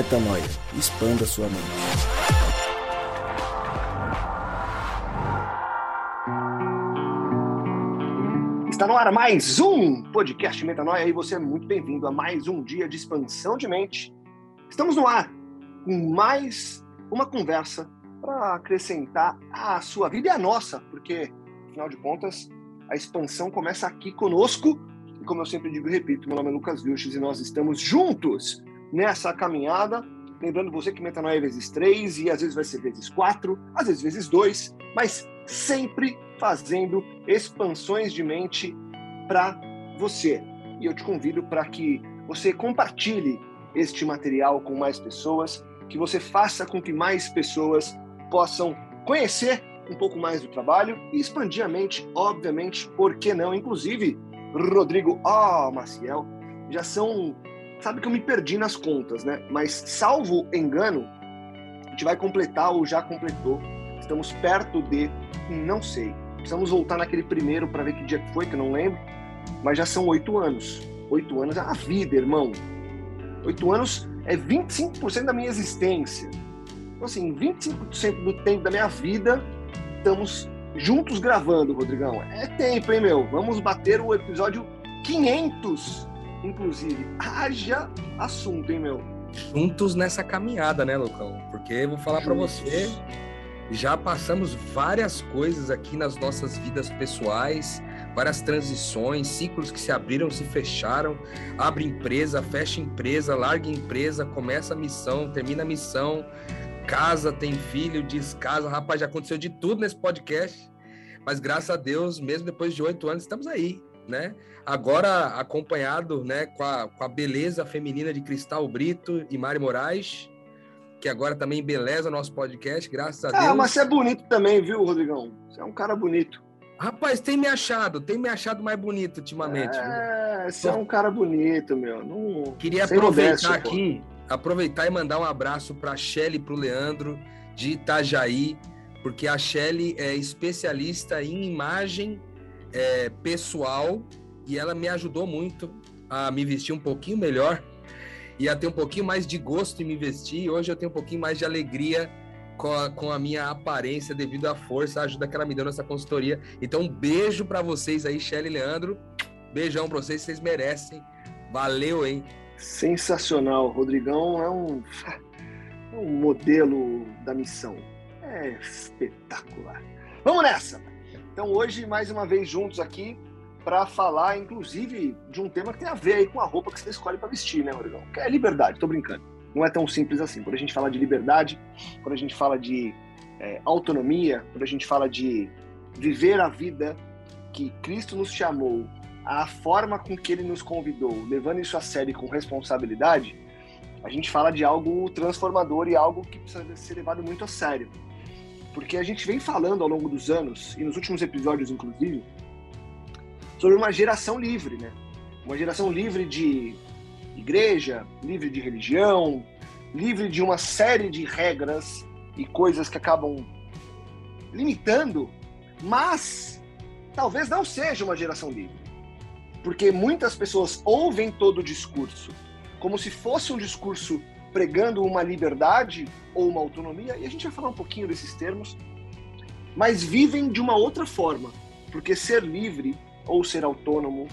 Metanoia. Expanda sua mente. Está no ar mais um podcast Metanoia e você é muito bem-vindo a mais um dia de expansão de mente. Estamos no ar com mais uma conversa para acrescentar a sua vida e a nossa, porque, afinal de contas, a expansão começa aqui conosco. E como eu sempre digo e repito, meu nome é Lucas Vilches e nós estamos juntos nessa caminhada. Lembrando você que metanoia é vezes três e às vezes vai ser vezes quatro, às vezes vezes dois, mas sempre fazendo expansões de mente para você. E eu te convido para que você compartilhe este material com mais pessoas, que você faça com que mais pessoas possam conhecer um pouco mais do trabalho e expandir a mente, obviamente, por que não? Inclusive, Rodrigo, oh, Maciel, já são sabe que eu me perdi nas contas, né? Mas salvo engano, a gente vai completar ou já completou. Estamos perto de, não sei. Precisamos voltar naquele primeiro para ver que dia que foi, que eu não lembro. Mas já são oito anos. Oito anos é a vida, irmão. Oito anos é 25% da minha existência. Então, assim, 25% do tempo da minha vida estamos juntos gravando, Rodrigão. É tempo, hein, meu? Vamos bater o episódio 500 inclusive. Haja assunto, hein, meu? Juntos nessa caminhada, né, Lucão? Porque vou falar para você, já passamos várias coisas aqui nas nossas vidas pessoais, várias transições, ciclos que se abriram, se fecharam, abre empresa, fecha empresa, larga empresa, começa a missão, termina a missão, casa, tem filho, descasa, rapaz, já aconteceu de tudo nesse podcast, mas graças a Deus, mesmo depois de oito anos, estamos aí, né? Agora acompanhado, né, com a, com a beleza feminina de Cristal Brito e Mari Moraes, que agora também beleza nosso podcast, graças a ah, Deus. Ah, mas você é bonito também, viu, Rodrigão? Você é um cara bonito. Rapaz, tem me achado, tem me achado mais bonito ultimamente. É, viu? você é um cara bonito, meu. Não... Queria Sem aproveitar aqui, pô. aproveitar e mandar um abraço para a Shelly e para o Leandro, de Itajaí, porque a Shelly é especialista em imagem é, pessoal e ela me ajudou muito a me vestir um pouquinho melhor e a ter um pouquinho mais de gosto em me vestir. Hoje eu tenho um pouquinho mais de alegria com a, com a minha aparência devido à força, a ajuda que ela me deu nessa consultoria. Então, um beijo para vocês aí, Shelly e Leandro. Beijão para vocês, vocês merecem. Valeu, hein? Sensacional. Rodrigão é um, é um modelo da missão. É espetacular. Vamos nessa! Então, hoje, mais uma vez juntos aqui para falar, inclusive, de um tema que tem a ver aí com a roupa que você escolhe para vestir, né, Rodrigão? Que é liberdade, tô brincando. Não é tão simples assim. Quando a gente fala de liberdade, quando a gente fala de é, autonomia, quando a gente fala de viver a vida que Cristo nos chamou, a forma com que ele nos convidou, levando isso a sério com responsabilidade, a gente fala de algo transformador e algo que precisa ser levado muito a sério. Porque a gente vem falando ao longo dos anos, e nos últimos episódios, inclusive, sobre uma geração livre, né? Uma geração livre de igreja, livre de religião, livre de uma série de regras e coisas que acabam limitando, mas talvez não seja uma geração livre. Porque muitas pessoas ouvem todo o discurso como se fosse um discurso pregando uma liberdade ou uma autonomia, e a gente vai falar um pouquinho desses termos, mas vivem de uma outra forma, porque ser livre ou ser autônomo,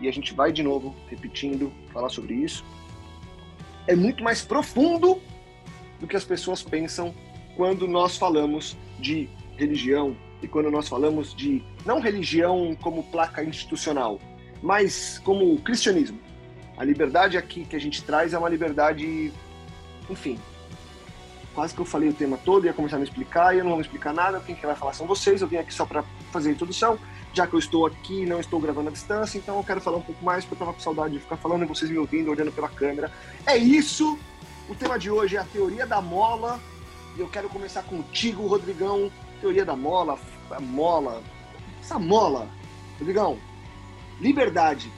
e a gente vai de novo repetindo, falar sobre isso, é muito mais profundo do que as pessoas pensam quando nós falamos de religião e quando nós falamos de não religião como placa institucional, mas como cristianismo. A liberdade aqui que a gente traz é uma liberdade enfim, quase que eu falei o tema todo, ia começar a me explicar e eu não vou me explicar nada, quem que vai falar são vocês, eu vim aqui só para fazer a introdução, já que eu estou aqui não estou gravando à distância, então eu quero falar um pouco mais, porque eu estava com saudade de ficar falando e vocês me ouvindo, olhando pela câmera. É isso! O tema de hoje é a teoria da mola, e eu quero começar contigo, Rodrigão, teoria da mola, a mola, essa mola, Rodrigão, liberdade,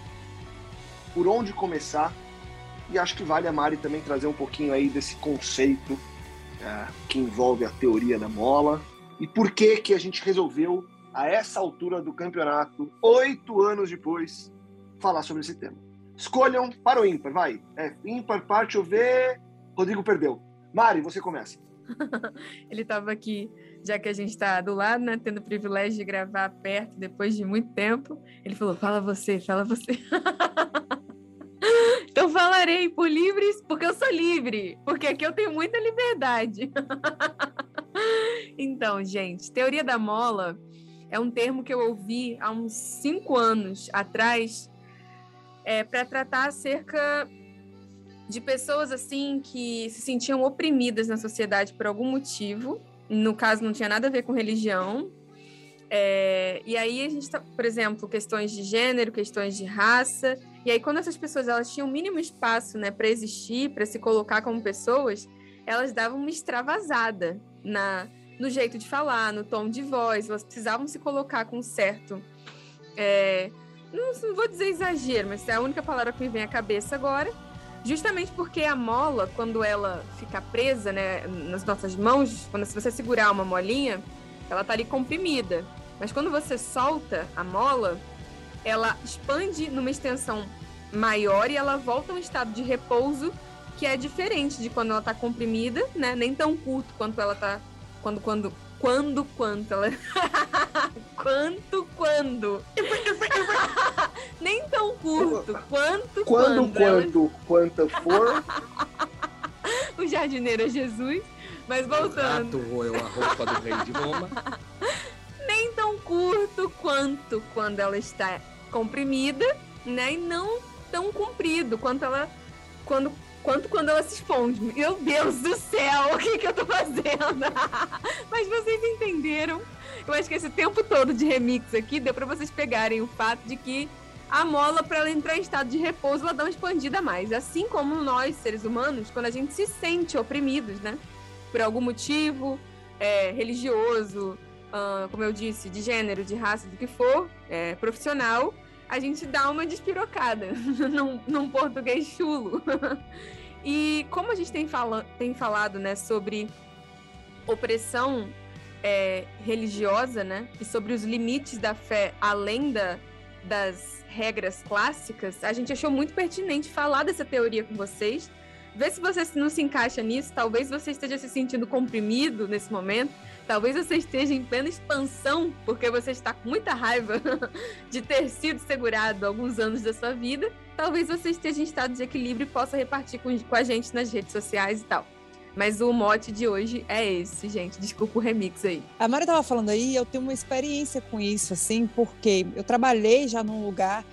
por onde começar e acho que vale a Mari também trazer um pouquinho aí desse conceito é, que envolve a teoria da mola e por que que a gente resolveu a essa altura do campeonato, oito anos depois, falar sobre esse tema. Escolham para o ímpar, vai. É ímpar, parte o V. Rodrigo perdeu. Mari, você começa. Ele estava aqui, já que a gente está do lado, né? Tendo o privilégio de gravar perto depois de muito tempo. Ele falou: fala você, fala você. então falarei por livres, porque eu sou livre, porque aqui eu tenho muita liberdade. então, gente, teoria da mola é um termo que eu ouvi há uns cinco anos atrás é, para tratar acerca de pessoas assim que se sentiam oprimidas na sociedade por algum motivo. No caso, não tinha nada a ver com religião. É, e aí a gente tá, por exemplo, questões de gênero, questões de raça. E aí quando essas pessoas elas tinham o mínimo espaço, né, para existir, para se colocar como pessoas, elas davam uma extravasada na no jeito de falar, no tom de voz. Elas precisavam se colocar com certo é, não, não vou dizer exagero, mas é a única palavra que me vem à cabeça agora Justamente porque a mola, quando ela fica presa né, nas nossas mãos, quando se você segurar uma molinha, ela tá ali comprimida. Mas quando você solta a mola, ela expande numa extensão maior e ela volta a um estado de repouso que é diferente de quando ela tá comprimida, né? Nem tão curto quanto ela tá quando quando quando quanto ela quanto quando. Nem tão curto quanto quando quando quanto for. O jardineiro é Jesus. Mas voltando. O rato a roupa do rei de Roma curto quanto quando ela está comprimida né e não tão comprido quanto ela quando quanto quando ela se esconde. Meu Deus do céu, o que, que eu tô fazendo? Mas vocês entenderam. Eu acho que esse tempo todo de remix aqui deu para vocês pegarem o fato de que a mola, para ela entrar em estado de repouso, ela dá uma expandida mais. Assim como nós, seres humanos, quando a gente se sente oprimidos, né? Por algum motivo é, religioso, uh, como eu disse, de gênero, de raça, do que for, é, profissional, a gente dá uma despirocada num, num português chulo. e como a gente tem, fala, tem falado né, sobre opressão é, religiosa, né? E sobre os limites da fé além da, das regras clássicas, a gente achou muito pertinente falar dessa teoria com vocês. Ver se você não se encaixa nisso. Talvez você esteja se sentindo comprimido nesse momento Talvez você esteja em plena expansão, porque você está com muita raiva de ter sido segurado alguns anos da sua vida. Talvez você esteja em estado de equilíbrio e possa repartir com, com a gente nas redes sociais e tal. Mas o mote de hoje é esse, gente. Desculpa o remix aí. A Mari estava falando aí, eu tenho uma experiência com isso, assim, porque eu trabalhei já num lugar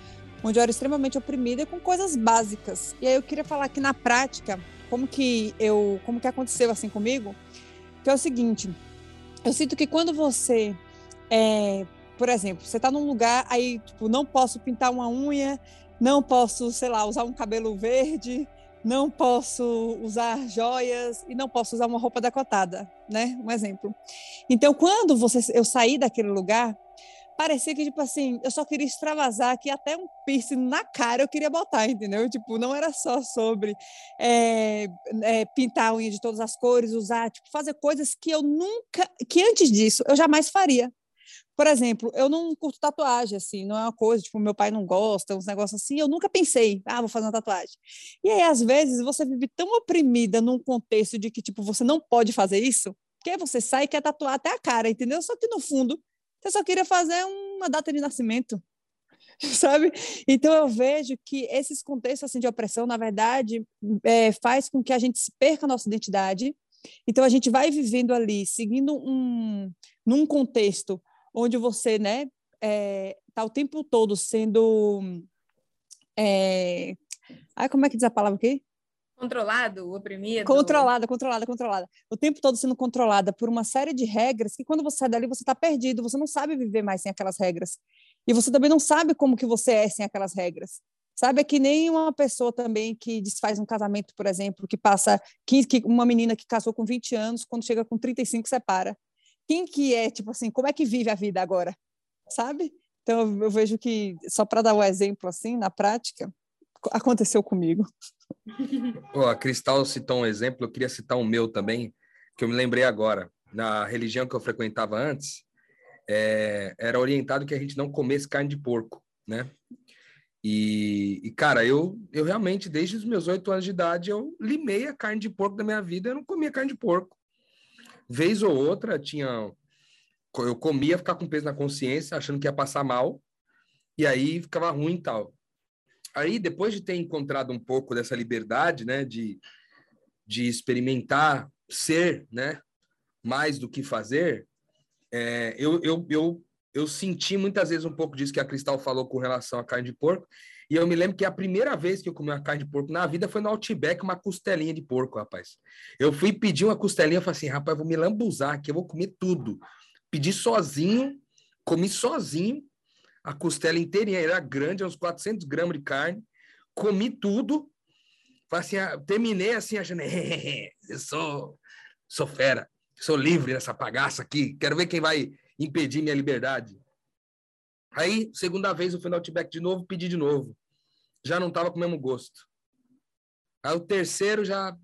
onde eu era extremamente oprimida com coisas básicas. E aí eu queria falar que na prática, como que eu, como que aconteceu assim comigo, que é o seguinte, eu sinto que quando você, é, por exemplo, você está num lugar, aí, tipo, não posso pintar uma unha, não posso, sei lá, usar um cabelo verde, não posso usar joias e não posso usar uma roupa decotada, né? Um exemplo. Então, quando você, eu saí daquele lugar, parecia que, tipo assim, eu só queria extravasar que até um piercing na cara eu queria botar, entendeu? Tipo, não era só sobre é, é, pintar a unha de todas as cores, usar, tipo, fazer coisas que eu nunca, que antes disso eu jamais faria. Por exemplo, eu não curto tatuagem, assim, não é uma coisa, tipo, meu pai não gosta, uns negócios assim, eu nunca pensei, ah, vou fazer uma tatuagem. E aí, às vezes, você vive tão oprimida num contexto de que, tipo, você não pode fazer isso, que você sai e quer tatuar até a cara, entendeu? Só que, no fundo, você só queria fazer uma data de nascimento, sabe? Então eu vejo que esses contextos assim de opressão, na verdade, é, faz com que a gente perca a nossa identidade. Então a gente vai vivendo ali, seguindo um num contexto onde você, né, é, tá o tempo todo sendo é, ai, como é que diz a palavra aqui? Controlado, oprimido. Controlada, controlada, controlada. O tempo todo sendo controlada por uma série de regras que quando você sai dali você está perdido, você não sabe viver mais sem aquelas regras. E você também não sabe como que você é sem aquelas regras. Sabe, é que nem uma pessoa também que desfaz um casamento, por exemplo, que passa 15, que uma menina que casou com 20 anos, quando chega com 35 separa. Quem que é, tipo assim, como é que vive a vida agora? Sabe? Então eu vejo que só para dar um exemplo assim, na prática, aconteceu comigo. Pô, a Cristal citou um exemplo, eu queria citar um meu também, que eu me lembrei agora. Na religião que eu frequentava antes, é, era orientado que a gente não comesse carne de porco, né? E, e, cara, eu, eu realmente, desde os meus oito anos de idade, eu limei a carne de porco da minha vida. Eu não comia carne de porco. Vez ou outra, tinha. Eu comia ficar com peso na consciência, achando que ia passar mal. E aí ficava ruim e tal. Aí, depois de ter encontrado um pouco dessa liberdade, né, de, de experimentar ser, né, mais do que fazer, é, eu, eu, eu eu senti muitas vezes um pouco disso que a Cristal falou com relação à carne de porco. E eu me lembro que a primeira vez que eu comi uma carne de porco na vida foi no Outback, uma costelinha de porco, rapaz. Eu fui pedir uma costelinha, falei assim, rapaz, vou me lambuzar aqui, eu vou comer tudo. Pedi sozinho, comi sozinho, a costela inteirinha, era grande, uns 400 gramas de carne, comi tudo, assim, ah, terminei assim, achando, eu sou, sou fera, sou livre nessa bagaça aqui, quero ver quem vai impedir minha liberdade. Aí, segunda vez, eu fui no Outback de novo, pedi de novo. Já não estava com o mesmo gosto. Aí o terceiro já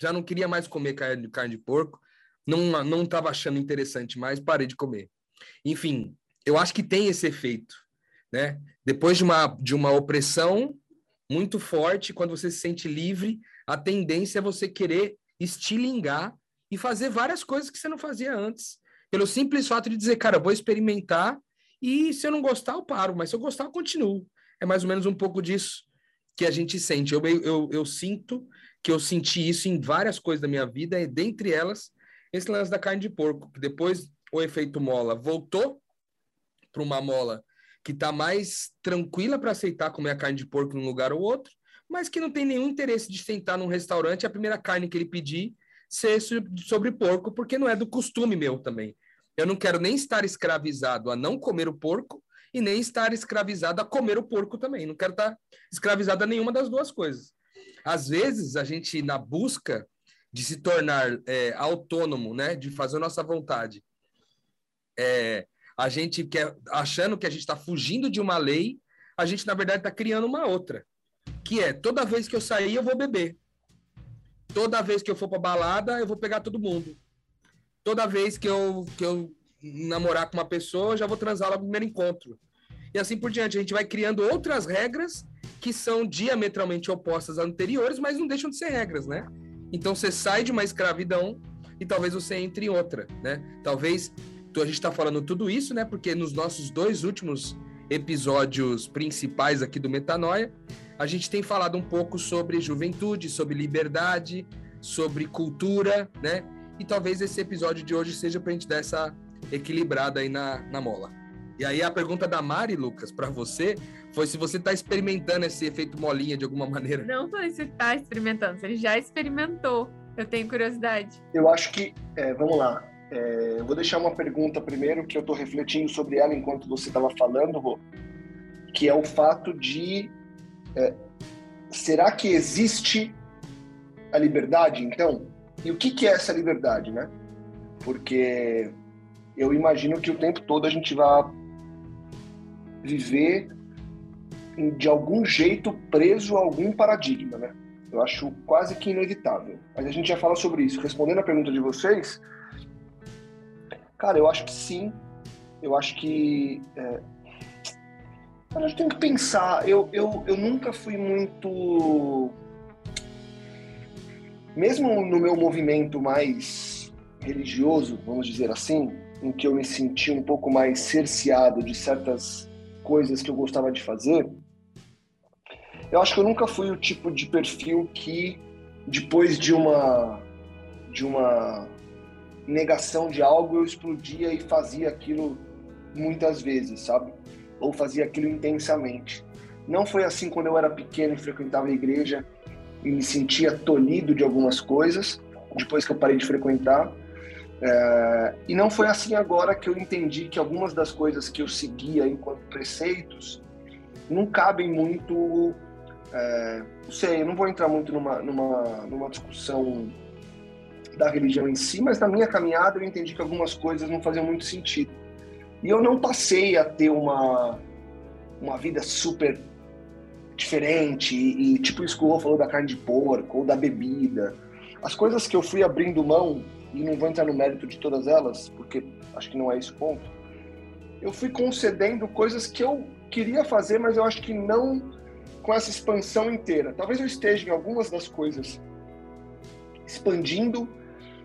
já não queria mais comer carne, carne de porco, não não estava achando interessante mais, parei de comer. Enfim, eu acho que tem esse efeito, né? Depois de uma de uma opressão muito forte, quando você se sente livre, a tendência é você querer estilingar e fazer várias coisas que você não fazia antes pelo simples fato de dizer, cara, vou experimentar e se eu não gostar, eu paro, mas se eu gostar, eu continuo. É mais ou menos um pouco disso que a gente sente. Eu, eu, eu sinto que eu senti isso em várias coisas da minha vida, e dentre elas, esse lance da carne de porco, que depois o efeito mola voltou para uma mola que está mais tranquila para aceitar comer a carne de porco num lugar ou outro, mas que não tem nenhum interesse de sentar num restaurante, a primeira carne que ele pedir ser sobre porco, porque não é do costume meu também. Eu não quero nem estar escravizado a não comer o porco e nem estar escravizado a comer o porco também. Não quero estar escravizado a nenhuma das duas coisas. Às vezes, a gente, na busca de se tornar é, autônomo, né, de fazer a nossa vontade, é, a gente quer, achando que a gente está fugindo de uma lei, a gente, na verdade, está criando uma outra, que é toda vez que eu sair, eu vou beber. Toda vez que eu for para balada, eu vou pegar todo mundo. Toda vez que eu, que eu namorar com uma pessoa, eu já vou transar lá no primeiro encontro. E assim por diante. A gente vai criando outras regras que são diametralmente opostas às anteriores, mas não deixam de ser regras, né? Então você sai de uma escravidão e talvez você entre em outra, né? Talvez a gente está falando tudo isso, né? Porque nos nossos dois últimos episódios principais aqui do Metanoia, a gente tem falado um pouco sobre juventude, sobre liberdade, sobre cultura, né? E talvez esse episódio de hoje seja para a gente dar essa equilibrada aí na, na mola. E aí a pergunta da Mari, Lucas, para você, foi se você está experimentando esse efeito molinha de alguma maneira. Não foi se está experimentando, ele já experimentou. Eu tenho curiosidade. Eu acho que, é, vamos lá, é, eu vou deixar uma pergunta primeiro que eu estou refletindo sobre ela enquanto você estava falando, Rô, que é o fato de é, será que existe a liberdade, então? E o que, que é essa liberdade, né? Porque eu imagino que o tempo todo a gente vai viver de algum jeito preso a algum paradigma, né? Eu acho quase que inevitável. Mas a gente já fala sobre isso. Respondendo a pergunta de vocês, cara, eu acho que sim. Eu acho que é, a gente tem que pensar. Eu, eu, eu nunca fui muito. Mesmo no meu movimento mais religioso, vamos dizer assim, em que eu me senti um pouco mais cerceado de certas coisas que eu gostava de fazer, eu acho que eu nunca fui o tipo de perfil que, depois de uma, de uma negação de algo, eu explodia e fazia aquilo muitas vezes, sabe? ou fazia aquilo intensamente. Não foi assim quando eu era pequeno e frequentava a igreja e me sentia tolhido de algumas coisas, depois que eu parei de frequentar. É, e não foi assim agora que eu entendi que algumas das coisas que eu seguia enquanto preceitos não cabem muito. É, não sei, eu não vou entrar muito numa, numa, numa discussão da religião em si, mas na minha caminhada eu entendi que algumas coisas não faziam muito sentido. E eu não passei a ter uma, uma vida super diferente e, e tipo isso que o Rô falou da carne de porco ou da bebida. As coisas que eu fui abrindo mão, e não vou entrar no mérito de todas elas, porque acho que não é esse o ponto, eu fui concedendo coisas que eu queria fazer, mas eu acho que não com essa expansão inteira. Talvez eu esteja em algumas das coisas expandindo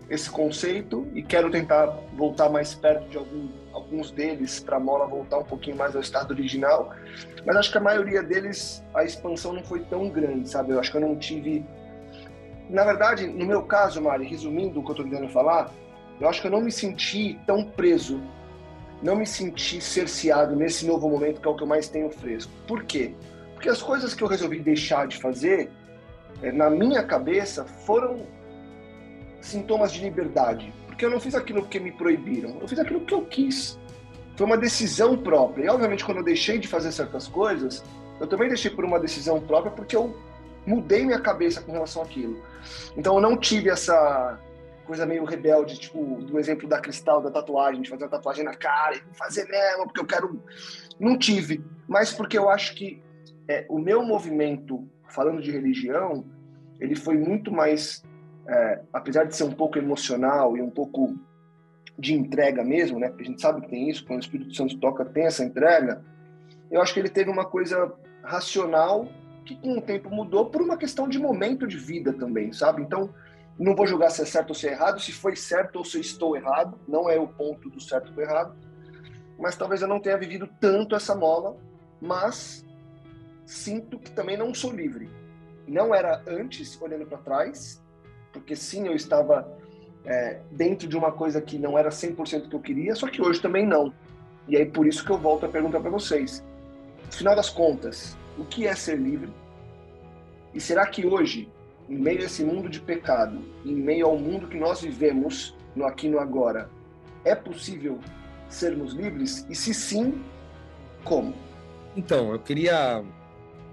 esse conceito e quero tentar voltar mais perto de algum, alguns deles para a mola voltar um pouquinho mais ao estado original. Mas acho que a maioria deles a expansão não foi tão grande, sabe? Eu acho que eu não tive. Na verdade, no meu caso, Mari, resumindo o que eu estou tentando falar, eu acho que eu não me senti tão preso, não me senti cerceado nesse novo momento que é o que eu mais tenho fresco. Por quê? Porque as coisas que eu resolvi deixar de fazer, eh, na minha cabeça, foram sintomas de liberdade. Porque eu não fiz aquilo porque me proibiram, eu fiz aquilo que eu quis. Foi uma decisão própria. E, obviamente, quando eu deixei de fazer certas coisas, eu também deixei por uma decisão própria porque eu mudei minha cabeça com relação àquilo. Então, eu não tive essa coisa meio rebelde, tipo, do exemplo da cristal, da tatuagem, de fazer uma tatuagem na cara e fazer mesmo, porque eu quero. Não tive. Mas porque eu acho que é, o meu movimento, falando de religião, ele foi muito mais, é, apesar de ser um pouco emocional e um pouco de entrega mesmo, né? Porque a gente sabe que tem isso, quando o Espírito Santo toca, tem essa entrega. Eu acho que ele teve uma coisa racional que com o tempo mudou por uma questão de momento de vida também, sabe? Então, não vou julgar se é certo ou se é errado, se foi certo ou se estou errado, não é o ponto do certo ou do errado, mas talvez eu não tenha vivido tanto essa mola, mas sinto que também não sou livre. Não era antes, olhando para trás, porque sim, eu estava é, dentro de uma coisa que não era 100% que eu queria, só que hoje também não. E aí por isso que eu volto a perguntar para vocês. Final das contas, o que é ser livre? E será que hoje em meio a esse mundo de pecado, em meio ao mundo que nós vivemos no aqui no agora, é possível sermos livres? E se sim, como? Então, eu queria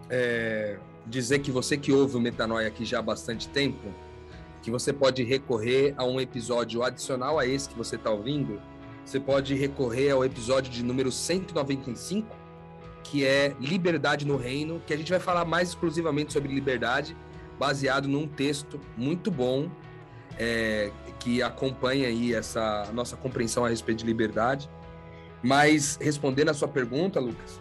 é, dizer que você que ouve o Metanoia aqui já há bastante tempo, que você pode recorrer a um episódio adicional a esse que você está ouvindo. Você pode recorrer ao episódio de número 195, que é Liberdade no Reino, que a gente vai falar mais exclusivamente sobre liberdade baseado num texto muito bom é, que acompanha aí essa nossa compreensão a respeito de liberdade. Mas respondendo a sua pergunta, Lucas,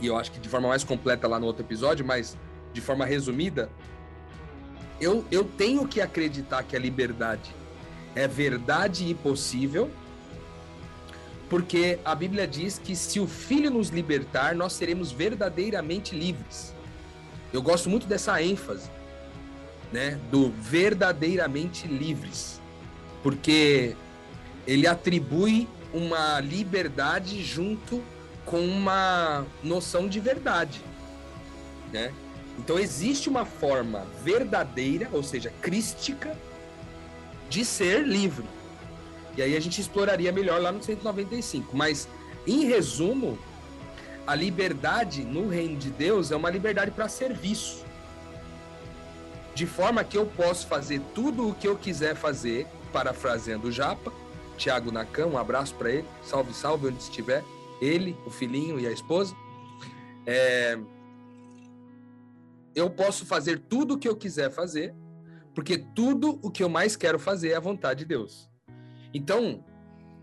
e eu acho que de forma mais completa lá no outro episódio, mas de forma resumida, eu, eu tenho que acreditar que a liberdade é verdade e possível, porque a Bíblia diz que se o Filho nos libertar, nós seremos verdadeiramente livres. Eu gosto muito dessa ênfase né, do verdadeiramente livres, porque ele atribui uma liberdade junto com uma noção de verdade, né? Então existe uma forma verdadeira, ou seja, crística, de ser livre. E aí a gente exploraria melhor lá no 195. Mas, em resumo, a liberdade no reino de Deus é uma liberdade para serviço de forma que eu posso fazer tudo o que eu quiser fazer, parafraseando o Japa, Tiago Nakam, um abraço para ele, salve, salve onde estiver, ele, o filhinho e a esposa. É... Eu posso fazer tudo o que eu quiser fazer, porque tudo o que eu mais quero fazer é a vontade de Deus. Então,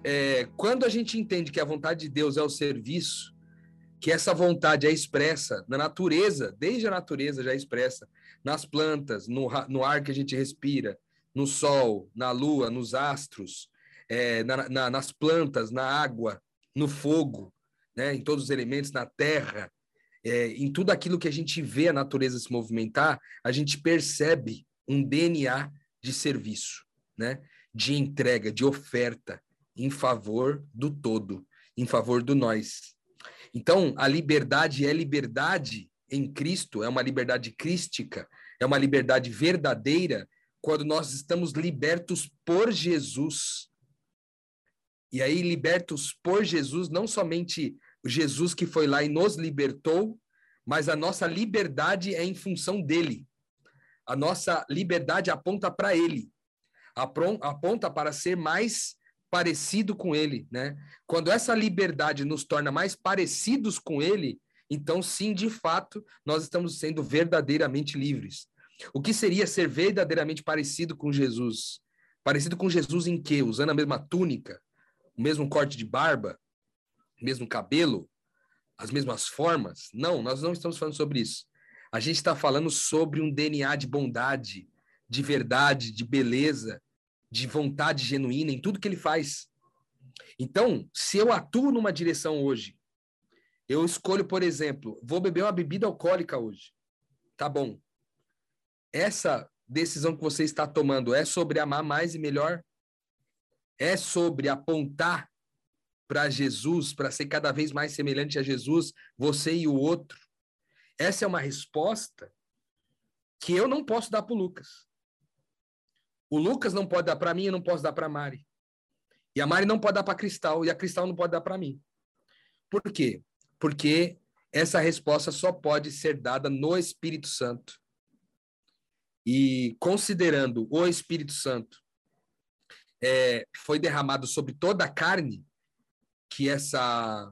é, quando a gente entende que a vontade de Deus é o serviço, que essa vontade é expressa na natureza, desde a natureza já é expressa, nas plantas, no, no ar que a gente respira, no sol, na lua, nos astros, é, na, na, nas plantas, na água, no fogo, né, em todos os elementos, na terra, é, em tudo aquilo que a gente vê a natureza se movimentar, a gente percebe um DNA de serviço, né, de entrega, de oferta em favor do todo, em favor do nós. Então, a liberdade é liberdade em Cristo, é uma liberdade crística, é uma liberdade verdadeira quando nós estamos libertos por Jesus. E aí, libertos por Jesus, não somente Jesus que foi lá e nos libertou, mas a nossa liberdade é em função dele. A nossa liberdade aponta para ele, aponta para ser mais parecido com ele, né? Quando essa liberdade nos torna mais parecidos com ele, então, sim, de fato, nós estamos sendo verdadeiramente livres. O que seria ser verdadeiramente parecido com Jesus? Parecido com Jesus em quê? Usando a mesma túnica, o mesmo corte de barba, mesmo cabelo? as mesmas formas? Não, nós não estamos falando sobre isso. A gente está falando sobre um DNA de bondade, de verdade, de beleza, de vontade genuína em tudo que ele faz. Então, se eu atuo numa direção hoje, eu escolho, por exemplo, vou beber uma bebida alcoólica hoje. Tá bom. Essa decisão que você está tomando é sobre amar mais e melhor? É sobre apontar para Jesus, para ser cada vez mais semelhante a Jesus, você e o outro? Essa é uma resposta que eu não posso dar para o Lucas. O Lucas não pode dar para mim, eu não posso dar para a Mari. E a Mari não pode dar para Cristal, e a Cristal não pode dar para mim. Por quê? Porque essa resposta só pode ser dada no Espírito Santo. E considerando o Espírito Santo é, foi derramado sobre toda a carne, que essa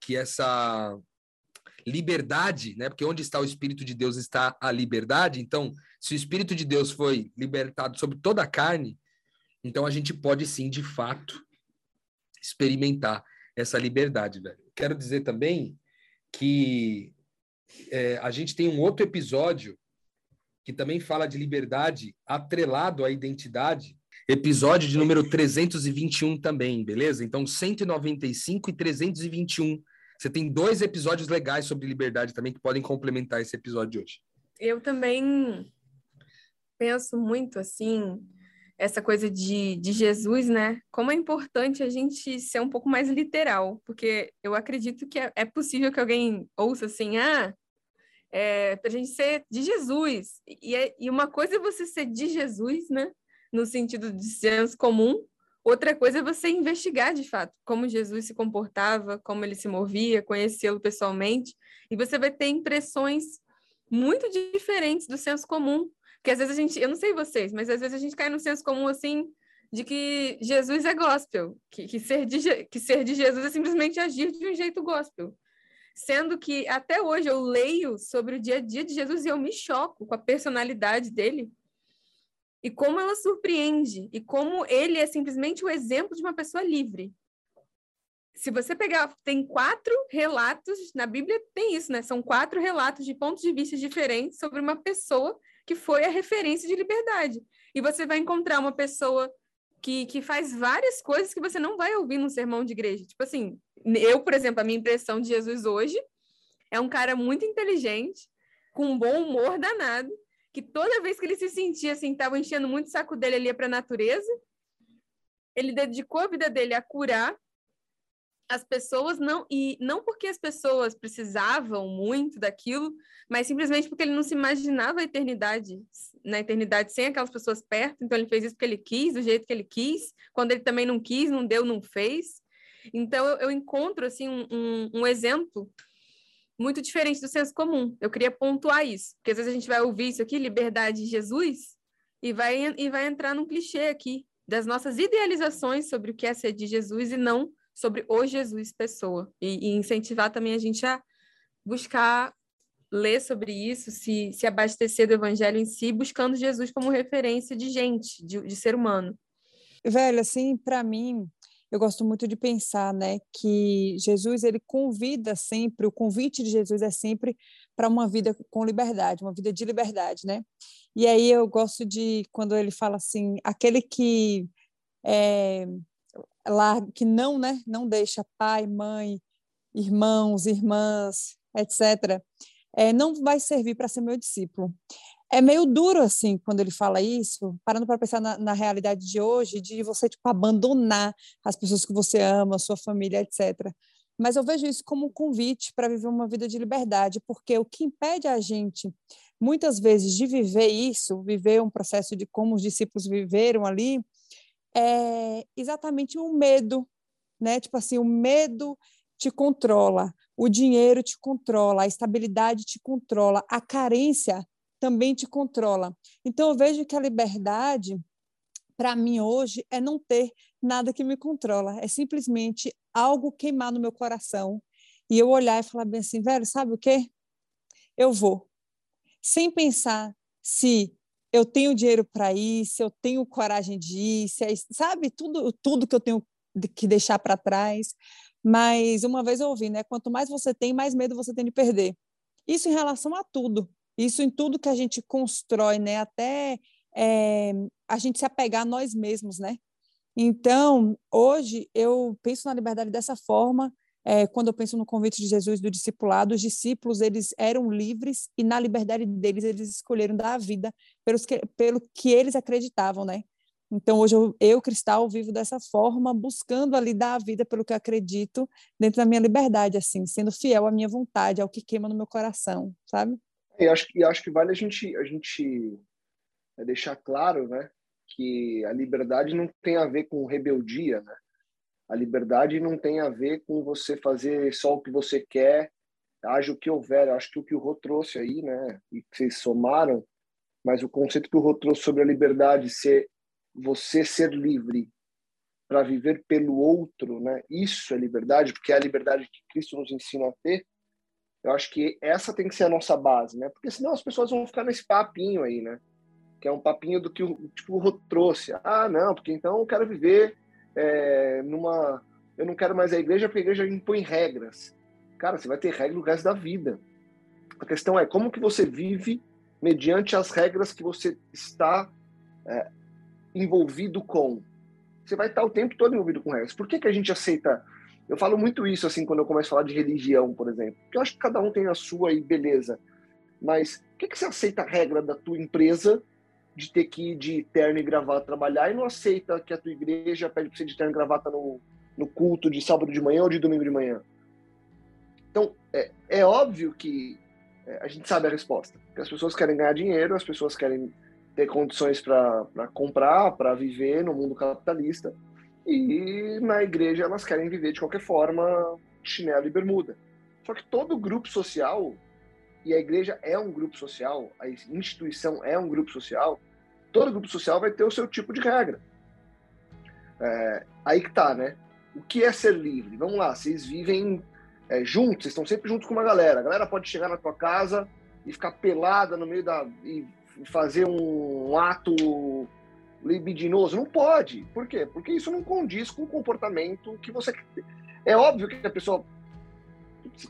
que essa liberdade, né? Porque onde está o Espírito de Deus está a liberdade. Então, se o Espírito de Deus foi libertado sobre toda a carne, então a gente pode sim, de fato, experimentar essa liberdade, velho. Quero dizer também que é, a gente tem um outro episódio que também fala de liberdade atrelado à identidade. Episódio de número 321 também, beleza? Então, 195 e 321. Você tem dois episódios legais sobre liberdade também que podem complementar esse episódio de hoje. Eu também penso muito assim, essa coisa de, de Jesus, né? Como é importante a gente ser um pouco mais literal, porque eu acredito que é, é possível que alguém ouça assim, ah, é, para a gente ser de Jesus. E, é, e uma coisa é você ser de Jesus, né? No sentido de senso comum, outra coisa é você investigar de fato como Jesus se comportava, como ele se movia, conhecê-lo pessoalmente, e você vai ter impressões muito diferentes do senso comum. Porque às vezes a gente, eu não sei vocês, mas às vezes a gente cai no senso comum assim de que Jesus é gospel, que, que, ser, de, que ser de Jesus é simplesmente agir de um jeito gospel. Sendo que até hoje eu leio sobre o dia a dia de Jesus e eu me choco com a personalidade dele e como ela surpreende e como ele é simplesmente o exemplo de uma pessoa livre. Se você pegar, tem quatro relatos, na Bíblia tem isso, né? São quatro relatos de pontos de vista diferentes sobre uma pessoa que foi a referência de liberdade. E você vai encontrar uma pessoa que, que faz várias coisas que você não vai ouvir num sermão de igreja. Tipo assim, eu, por exemplo, a minha impressão de Jesus hoje é um cara muito inteligente, com um bom humor danado, que toda vez que ele se sentia assim, estava enchendo muito o saco dele ali para a natureza, ele dedicou a vida dele a curar as pessoas não e não porque as pessoas precisavam muito daquilo, mas simplesmente porque ele não se imaginava a eternidade na eternidade sem aquelas pessoas perto. Então ele fez isso porque ele quis, do jeito que ele quis. Quando ele também não quis, não deu, não fez. Então eu, eu encontro assim um, um, um, exemplo muito diferente do senso comum. Eu queria pontuar isso, porque às vezes a gente vai ouvir isso aqui, liberdade de Jesus, e vai e vai entrar num clichê aqui das nossas idealizações sobre o que é ser de Jesus e não sobre o Jesus pessoa e, e incentivar também a gente a buscar ler sobre isso, se, se abastecer do evangelho em si, buscando Jesus como referência de gente, de, de ser humano. Velho, assim, para mim, eu gosto muito de pensar, né, que Jesus ele convida sempre, o convite de Jesus é sempre para uma vida com liberdade, uma vida de liberdade, né? E aí eu gosto de quando ele fala assim, aquele que é, lá que não, né, não deixa pai, mãe, irmãos, irmãs, etc., é, não vai servir para ser meu discípulo. É meio duro, assim, quando ele fala isso, parando para pensar na, na, realidade de hoje, de você, tipo, abandonar as pessoas que você ama, sua família, etc. Mas eu vejo isso como um convite para viver uma vida de liberdade, porque o que impede a gente, muitas vezes, de viver isso, viver um processo de como os discípulos viveram ali, é exatamente o medo, né? Tipo assim, o medo te controla, o dinheiro te controla, a estabilidade te controla, a carência também te controla. Então eu vejo que a liberdade para mim hoje é não ter nada que me controla, é simplesmente algo queimar no meu coração e eu olhar e falar bem assim, velho, sabe o quê? Eu vou. Sem pensar se eu tenho dinheiro para ir, se eu tenho coragem de ir, se é, sabe, tudo, tudo que eu tenho que deixar para trás. Mas uma vez eu ouvi, né? Quanto mais você tem, mais medo você tem de perder. Isso em relação a tudo. Isso em tudo que a gente constrói, né? Até é, a gente se apegar a nós mesmos, né? Então, hoje eu penso na liberdade dessa forma. É, quando eu penso no convite de Jesus do discipulado, os discípulos eles eram livres e na liberdade deles eles escolheram dar a vida pelos que, pelo que eles acreditavam, né? Então, hoje eu, eu, Cristal, vivo dessa forma, buscando ali dar a vida pelo que acredito, dentro da minha liberdade, assim, sendo fiel à minha vontade, ao que queima no meu coração, sabe? E acho, e acho que vale a gente, a gente é, deixar claro, né, que a liberdade não tem a ver com rebeldia, né? A liberdade não tem a ver com você fazer só o que você quer, haja o que houver. Acho que o que o Rô trouxe aí, né, e que vocês somaram, mas o conceito que o Rô trouxe sobre a liberdade ser você ser livre para viver pelo outro, né? Isso é liberdade, porque é a liberdade que Cristo nos ensina a ter. Eu acho que essa tem que ser a nossa base, né? Porque senão as pessoas vão ficar nesse papinho aí, né? Que é um papinho do que o tipo o trouxe. Ah, não, porque então eu quero viver é, numa. Eu não quero mais a igreja porque a igreja impõe regras. Cara, você vai ter regra o resto da vida. A questão é como que você vive mediante as regras que você está é, envolvido com. Você vai estar o tempo todo envolvido com regras. Por que, que a gente aceita? Eu falo muito isso assim quando eu começo a falar de religião, por exemplo. Porque eu acho que cada um tem a sua e beleza. Mas por que, que você aceita a regra da tua empresa de ter que ir de terno e gravata trabalhar e não aceita que a tua igreja pede para você de terno e gravata no, no culto de sábado de manhã ou de domingo de manhã? Então, é, é óbvio que é, a gente sabe a resposta. Que as pessoas querem ganhar dinheiro, as pessoas querem ter condições para comprar, para viver no mundo capitalista. E na igreja elas querem viver de qualquer forma, chinelo e bermuda. Só que todo grupo social, e a igreja é um grupo social, a instituição é um grupo social, todo grupo social vai ter o seu tipo de regra. É, aí que tá, né? O que é ser livre? Vamos lá, vocês vivem é, juntos, vocês estão sempre juntos com uma galera. A galera pode chegar na tua casa e ficar pelada no meio da. e fazer um ato libidinoso. Não pode. Por quê? Porque isso não condiz com o comportamento que você. É óbvio que a pessoa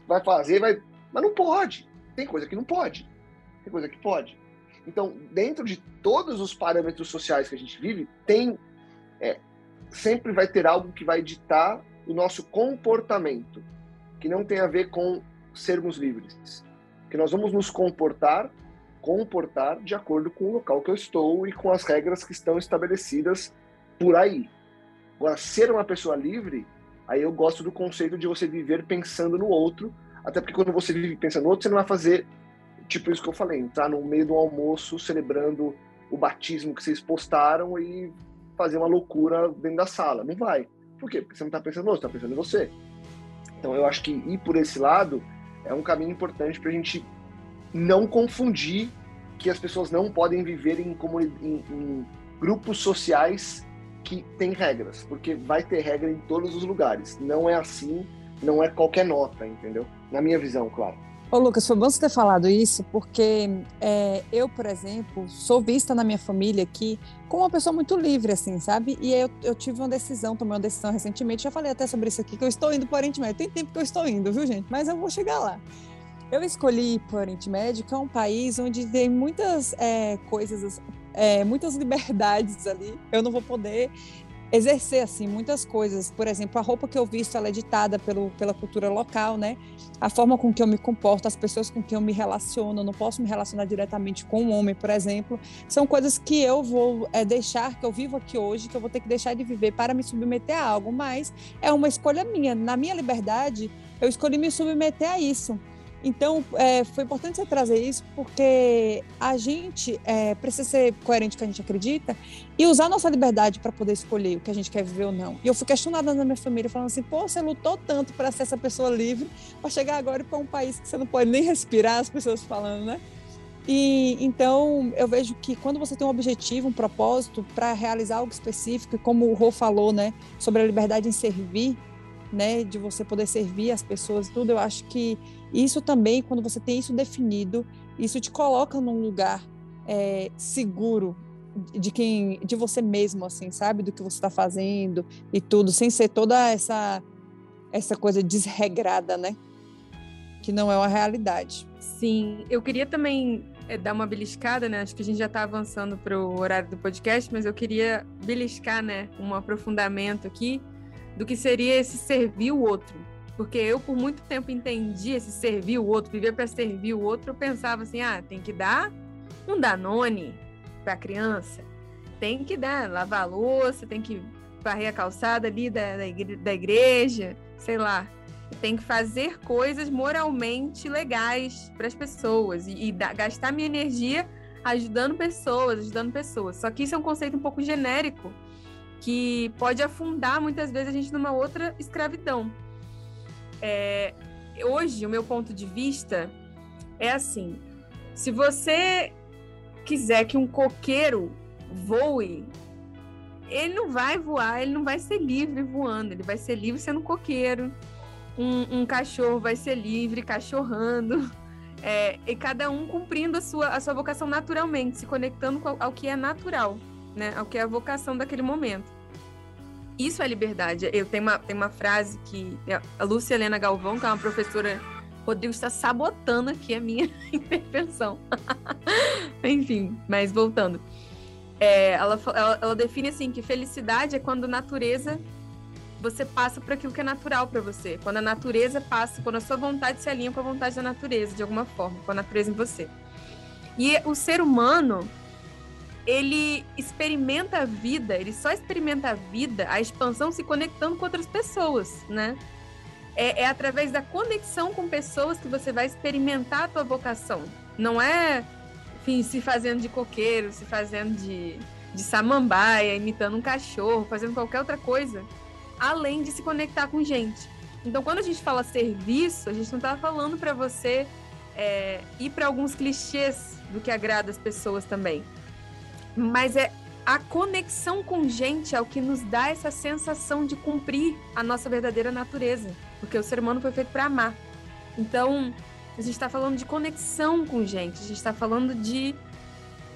vai fazer, vai. Mas não pode. Tem coisa que não pode. Tem coisa que pode. Então, dentro de todos os parâmetros sociais que a gente vive, tem. É, sempre vai ter algo que vai ditar o nosso comportamento, que não tem a ver com sermos livres. Que nós vamos nos comportar comportar de acordo com o local que eu estou e com as regras que estão estabelecidas por aí. Agora, ser uma pessoa livre, aí eu gosto do conceito de você viver pensando no outro, até porque quando você vive pensando no outro, você não vai fazer tipo isso que eu falei, entrar no meio do almoço celebrando o batismo que vocês postaram e fazer uma loucura dentro da sala. Não vai. Por quê? Porque você não está pensando no outro, está pensando em você. Então eu acho que ir por esse lado é um caminho importante para a gente não confundir que as pessoas não podem viver em, em, em grupos sociais que têm regras, porque vai ter regra em todos os lugares. Não é assim, não é qualquer nota, entendeu? Na minha visão, claro. Ô Lucas, foi bom você ter falado isso, porque é, eu, por exemplo, sou vista na minha família aqui como uma pessoa muito livre, assim, sabe? E eu, eu tive uma decisão, tomei uma decisão recentemente, já falei até sobre isso aqui, que eu estou indo para o Oriente Médio. Tem tempo que eu estou indo, viu, gente? Mas eu vou chegar lá. Eu escolhi para o Oriente Médio, que é um país onde tem muitas é, coisas, é, muitas liberdades ali. Eu não vou poder exercer assim muitas coisas. Por exemplo, a roupa que eu visto ela é ditada pelo, pela cultura local, né? A forma com que eu me comporto, as pessoas com quem eu me relaciono, eu não posso me relacionar diretamente com um homem, por exemplo, são coisas que eu vou é, deixar, que eu vivo aqui hoje, que eu vou ter que deixar de viver para me submeter a algo. Mas é uma escolha minha. Na minha liberdade, eu escolhi me submeter a isso. Então, é, foi importante você trazer isso, porque a gente é, precisa ser coerente com o que a gente acredita e usar nossa liberdade para poder escolher o que a gente quer viver ou não. E eu fui questionada na minha família, falando assim: pô, você lutou tanto para ser essa pessoa livre, para chegar agora para um país que você não pode nem respirar, as pessoas falando, né? E então eu vejo que quando você tem um objetivo, um propósito para realizar algo específico, como o Rô falou, né, sobre a liberdade em servir, né, de você poder servir as pessoas, tudo, eu acho que isso também, quando você tem isso definido, isso te coloca num lugar é, seguro de quem, de você mesmo, assim, sabe, do que você está fazendo e tudo, sem ser toda essa essa coisa desregrada, né? Que não é uma realidade. Sim, eu queria também é, dar uma beliscada, né? Acho que a gente já está avançando para o horário do podcast, mas eu queria beliscar, né? Um aprofundamento aqui do que seria esse servir o outro. Porque eu, por muito tempo, entendi esse servir o outro, viver para servir o outro. Eu pensava assim: ah, tem que dar um Danone para a criança, tem que dar, lavar a louça, tem que varrer a calçada ali da, da igreja, sei lá. Tem que fazer coisas moralmente legais para as pessoas e, e da, gastar minha energia ajudando pessoas, ajudando pessoas. Só que isso é um conceito um pouco genérico que pode afundar muitas vezes a gente numa outra escravidão. É, hoje, o meu ponto de vista é assim: se você quiser que um coqueiro voe, ele não vai voar, ele não vai ser livre voando, ele vai ser livre sendo coqueiro. Um, um cachorro vai ser livre cachorrando. É, e cada um cumprindo a sua, a sua vocação naturalmente, se conectando ao, ao que é natural, né? Ao que é a vocação daquele momento. Isso é liberdade. Eu tenho uma, tenho uma frase que a Lúcia Helena Galvão, que é uma professora Rodrigo está sabotando aqui a minha intervenção. Enfim, mas voltando. É, ela, ela, ela, define assim que felicidade é quando a natureza você passa por aquilo que é natural para você. Quando a natureza passa, quando a sua vontade se alinha com a vontade da natureza, de alguma forma, com a natureza em você. E o ser humano, ele experimenta a vida, ele só experimenta a vida, a expansão se conectando com outras pessoas, né? É, é através da conexão com pessoas que você vai experimentar a tua vocação. Não é enfim, se fazendo de coqueiro, se fazendo de, de samambaia, imitando um cachorro, fazendo qualquer outra coisa, além de se conectar com gente. Então, quando a gente fala serviço, a gente não está falando para você é, ir para alguns clichês do que agrada as pessoas também. Mas é a conexão com gente é o que nos dá essa sensação de cumprir a nossa verdadeira natureza, porque o ser humano foi feito para amar. Então, a gente está falando de conexão com gente, a gente está falando de,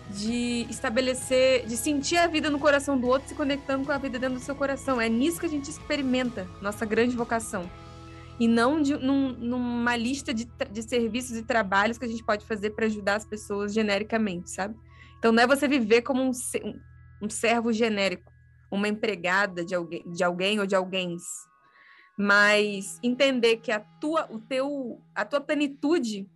de estabelecer, de sentir a vida no coração do outro se conectando com a vida dentro do seu coração. É nisso que a gente experimenta nossa grande vocação. E não de, num, numa lista de, de serviços e trabalhos que a gente pode fazer para ajudar as pessoas genericamente, sabe? Então não é você viver como um, um servo genérico, uma empregada de alguém, de alguém ou de alguém, mas entender que a tua, o teu, a tua plenitude,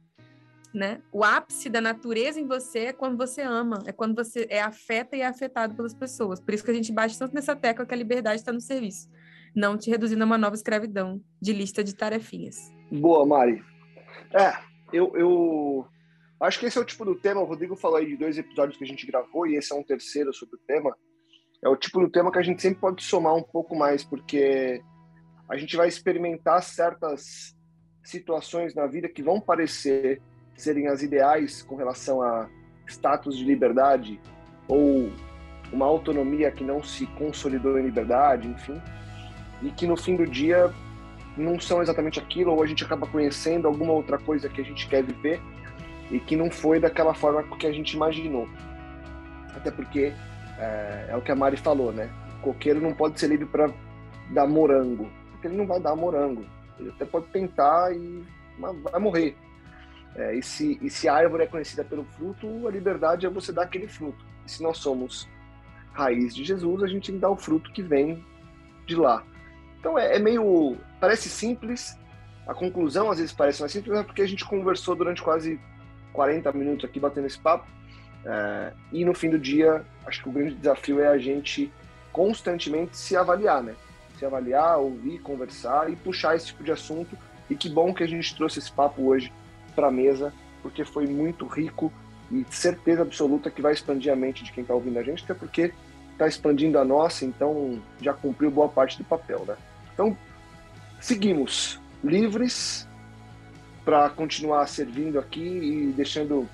né, o ápice da natureza em você é quando você ama, é quando você é afeta e é afetado pelas pessoas. Por isso que a gente bate tanto nessa tecla que a liberdade está no serviço, não te reduzindo a uma nova escravidão de lista de tarefinhas. Boa, Mari. É, eu, eu Acho que esse é o tipo do tema, o Rodrigo falou aí de dois episódios que a gente gravou, e esse é um terceiro sobre o tema. É o tipo do tema que a gente sempre pode somar um pouco mais, porque a gente vai experimentar certas situações na vida que vão parecer serem as ideais com relação a status de liberdade ou uma autonomia que não se consolidou em liberdade, enfim, e que no fim do dia não são exatamente aquilo, ou a gente acaba conhecendo alguma outra coisa que a gente quer viver e que não foi daquela forma que a gente imaginou. Até porque é, é o que a Mari falou, né? O coqueiro não pode ser livre para dar morango, porque ele não vai dar morango. Ele até pode tentar e vai morrer. É, e, se, e se a árvore é conhecida pelo fruto, a liberdade é você dar aquele fruto. E se nós somos raiz de Jesus, a gente tem que dar o fruto que vem de lá. Então é, é meio. Parece simples, a conclusão às vezes parece mais simples, mas é porque a gente conversou durante quase 40 minutos aqui batendo esse papo. É, e no fim do dia, acho que o grande desafio é a gente constantemente se avaliar, né? Se avaliar, ouvir, conversar e puxar esse tipo de assunto. E que bom que a gente trouxe esse papo hoje para a mesa, porque foi muito rico e certeza absoluta que vai expandir a mente de quem está ouvindo a gente, até porque está expandindo a nossa, então já cumpriu boa parte do papel, né? Então, seguimos livres, para continuar servindo aqui e deixando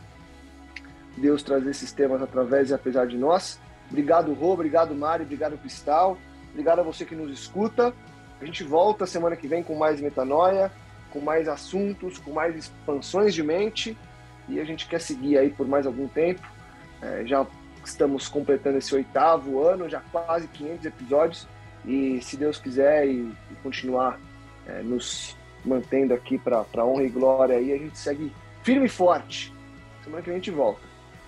Deus trazer esses temas através e apesar de nós. Obrigado, Rô, obrigado, Mari, obrigado, Cristal. Obrigado a você que nos escuta. A gente volta semana que vem com mais metanoia, com mais assuntos, com mais expansões de mente. E a gente quer seguir aí por mais algum tempo. É, já estamos completando esse oitavo ano, já quase 500 episódios. E se Deus quiser e, e continuar é, nos mantendo aqui para honra e glória aí. A gente segue firme e forte. Semana que a gente volta.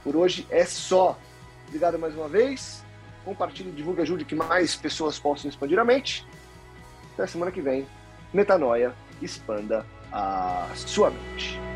Por hoje é só. Obrigado mais uma vez. Compartilhe, divulgue, ajude que mais pessoas possam expandir a mente. Até semana que vem. Metanoia, expanda a sua mente.